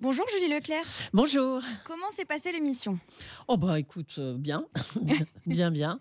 Bonjour Julie Leclerc. Bonjour. Comment s'est passée l'émission? Oh bah écoute, euh, bien, bien, bien.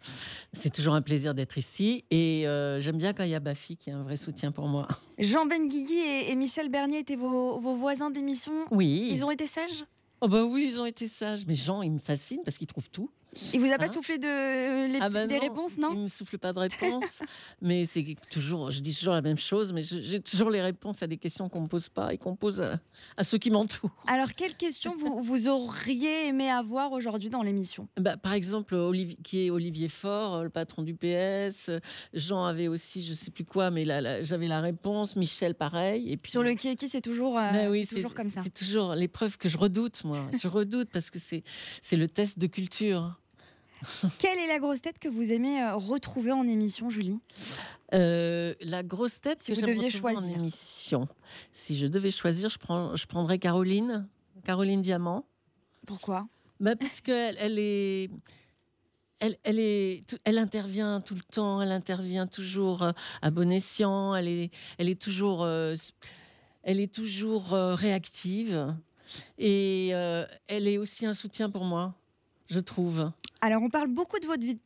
C'est toujours un plaisir d'être ici et euh, j'aime bien quand il y a Bafi qui est un vrai soutien pour moi. Jean Benguigui et, et Michel Bernier étaient vos, vos voisins d'émission? Oui. Ils ont été sages? Oh bah oui, ils ont été sages. Mais Jean, il me fascine parce qu'il trouve tout. Il vous a pas Hein soufflé de, les Ah bah des réponses, non Il me souffle pas de réponse. mais c'est toujours, je dis toujours la même chose, mais j'ai toujours les réponses à des questions qu'on me pose pas et qu'on pose à, à ceux qui m'entourent. Alors, quelle question vous, vous auriez aimé avoir aujourd'hui dans l'émission? Bah, par exemple, Olivier, qui est Olivier Faure, euh, le patron du PS. Jean avait aussi, je sais plus quoi, mais j'avais la réponse. Michel, pareil. Et puis Sur le qui est qui, c'est toujours, euh, oui, c'est toujours comme ça. C'est toujours l'épreuve que je redoute, moi. Je redoute parce que c'est c'est le test de culture. Quelle est la grosse tête que vous aimez euh, retrouver en émission, Julie? Euh, la grosse tête, Si que vous deviez retrouver en choisir. émission. Si je devais choisir, je, prends, je prendrais Caroline, Caroline Diamant. Pourquoi? Bah, parce qu'elle elle est. Elle, elle, est, elle intervient tout le temps, elle intervient toujours euh, à bon escient, elle est, elle est toujours, elle est toujours réactive et elle est aussi un soutien pour moi, je trouve. Alors, on parle beaucoup de votre vie de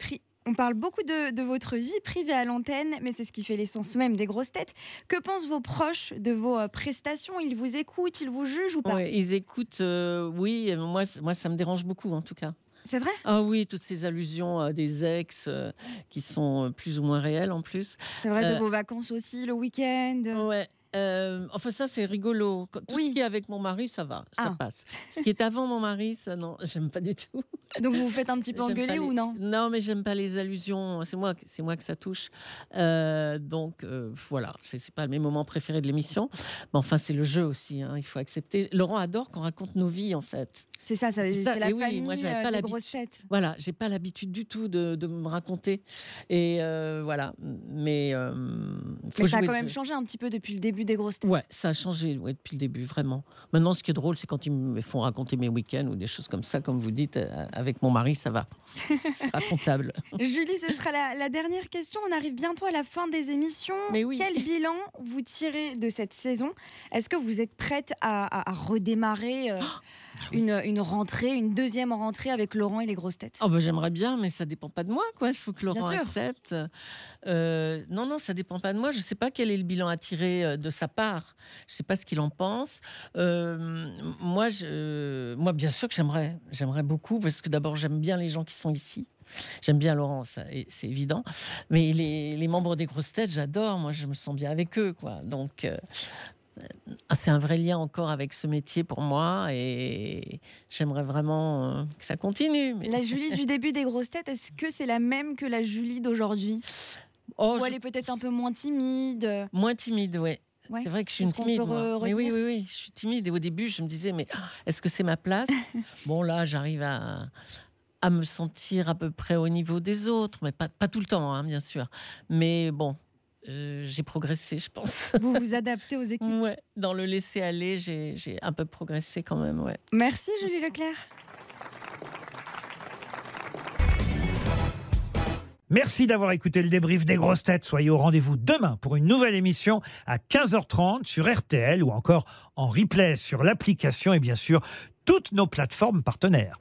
On parle beaucoup de, de votre vie privée à l'antenne, mais c'est ce qui fait l'essence même des grosses têtes. Que pensent vos proches de vos euh, prestations? Ils vous écoutent, ils vous jugent ou pas? Ouais, ils écoutent, euh, oui, et moi, moi ça me dérange beaucoup en tout cas. C'est vrai? Ah oui, toutes ces allusions à des ex euh, qui sont plus ou moins réelles en plus. C'est vrai de Euh, vos vacances aussi, le week-end Ouais. Euh, enfin, ça, c'est rigolo. Quand- Tout Oui. ce qui est avec mon mari, ça va, ça Ah. passe. Ce qui est avant mon mari, ça, non, j'aime pas du tout. Donc vous vous faites un petit peu engueuler les- ou non? Non, mais j'aime pas les allusions. C'est moi, c'est moi que ça touche. Euh, donc euh, voilà, c'est pas mes moments préférés de l'émission. Mais enfin, c'est le jeu aussi. hein, il faut accepter. Laurent adore qu'on raconte nos vies, en fait. C'est ça, ça C'est la et oui, famille moi, euh, pas grosses têtes. Voilà, j'ai pas l'habitude du tout de, de me raconter. Et voilà, mais Mais ça a quand même changé un petit peu depuis le début des grosses têtes. Ouais, ça a changé ouais, depuis le début, vraiment. Maintenant, ce qui est drôle, c'est quand ils me font raconter mes week-ends ou des choses comme ça, comme vous dites, euh, avec mon mari, ça va. C'est racontable. Julie, ce sera la, la dernière question. On arrive bientôt à la fin des émissions. Mais oui. Quel bilan vous tirez de cette saison? Est-ce que vous êtes prête à, à- à redémarrer euh, Ah une, une rentrée, une deuxième rentrée avec Laurent et les grosses têtes Oh, bah, J'aimerais bien, mais ça dépend pas de moi. quoi. Il faut que Laurent accepte. Euh, non, non, ça dépend pas de moi. Je sais pas quel est le bilan à tirer euh, de sa part. Je sais pas ce qu'il en pense. Euh, moi, je, moi, bien sûr que j'aimerais. J'aimerais beaucoup parce que d'abord, j'aime bien les gens qui sont ici. J'aime bien Laurent, c'est évident. Mais les, les membres des grosses têtes, j'adore. Moi, je me sens bien avec eux, quoi. Donc, euh, ah, c'est un vrai lien encore avec ce métier pour moi, et j'aimerais vraiment euh, que ça continue. mais- La Julie du début des grosses têtes, est-ce que c'est la même que la Julie d'aujourd'hui? Oh, Ou je- elle est peut-être un peu moins timide? Moins timide, oui. Ouais. C'est vrai que je suis une timide. moi. Oui, oui, oui, je suis timide. Et au début, je me disais, mais ah, est-ce que c'est ma place? Bon, là, j'arrive à, à me sentir à peu près au niveau des autres, mais pas, pas tout le temps, hein, bien sûr. Mais bon, euh, j'ai progressé, je pense. Vous vous adaptez aux équipes. Ouais, dans le laisser aller, j'ai j'ai un peu progressé quand même, ouais. Merci Julie Leclerc. Merci d'avoir écouté le débrief des grosses têtes. Soyez au rendez-vous demain pour une nouvelle émission à 15h30 sur RTL ou encore en replay sur l'application et bien sûr toutes nos plateformes partenaires.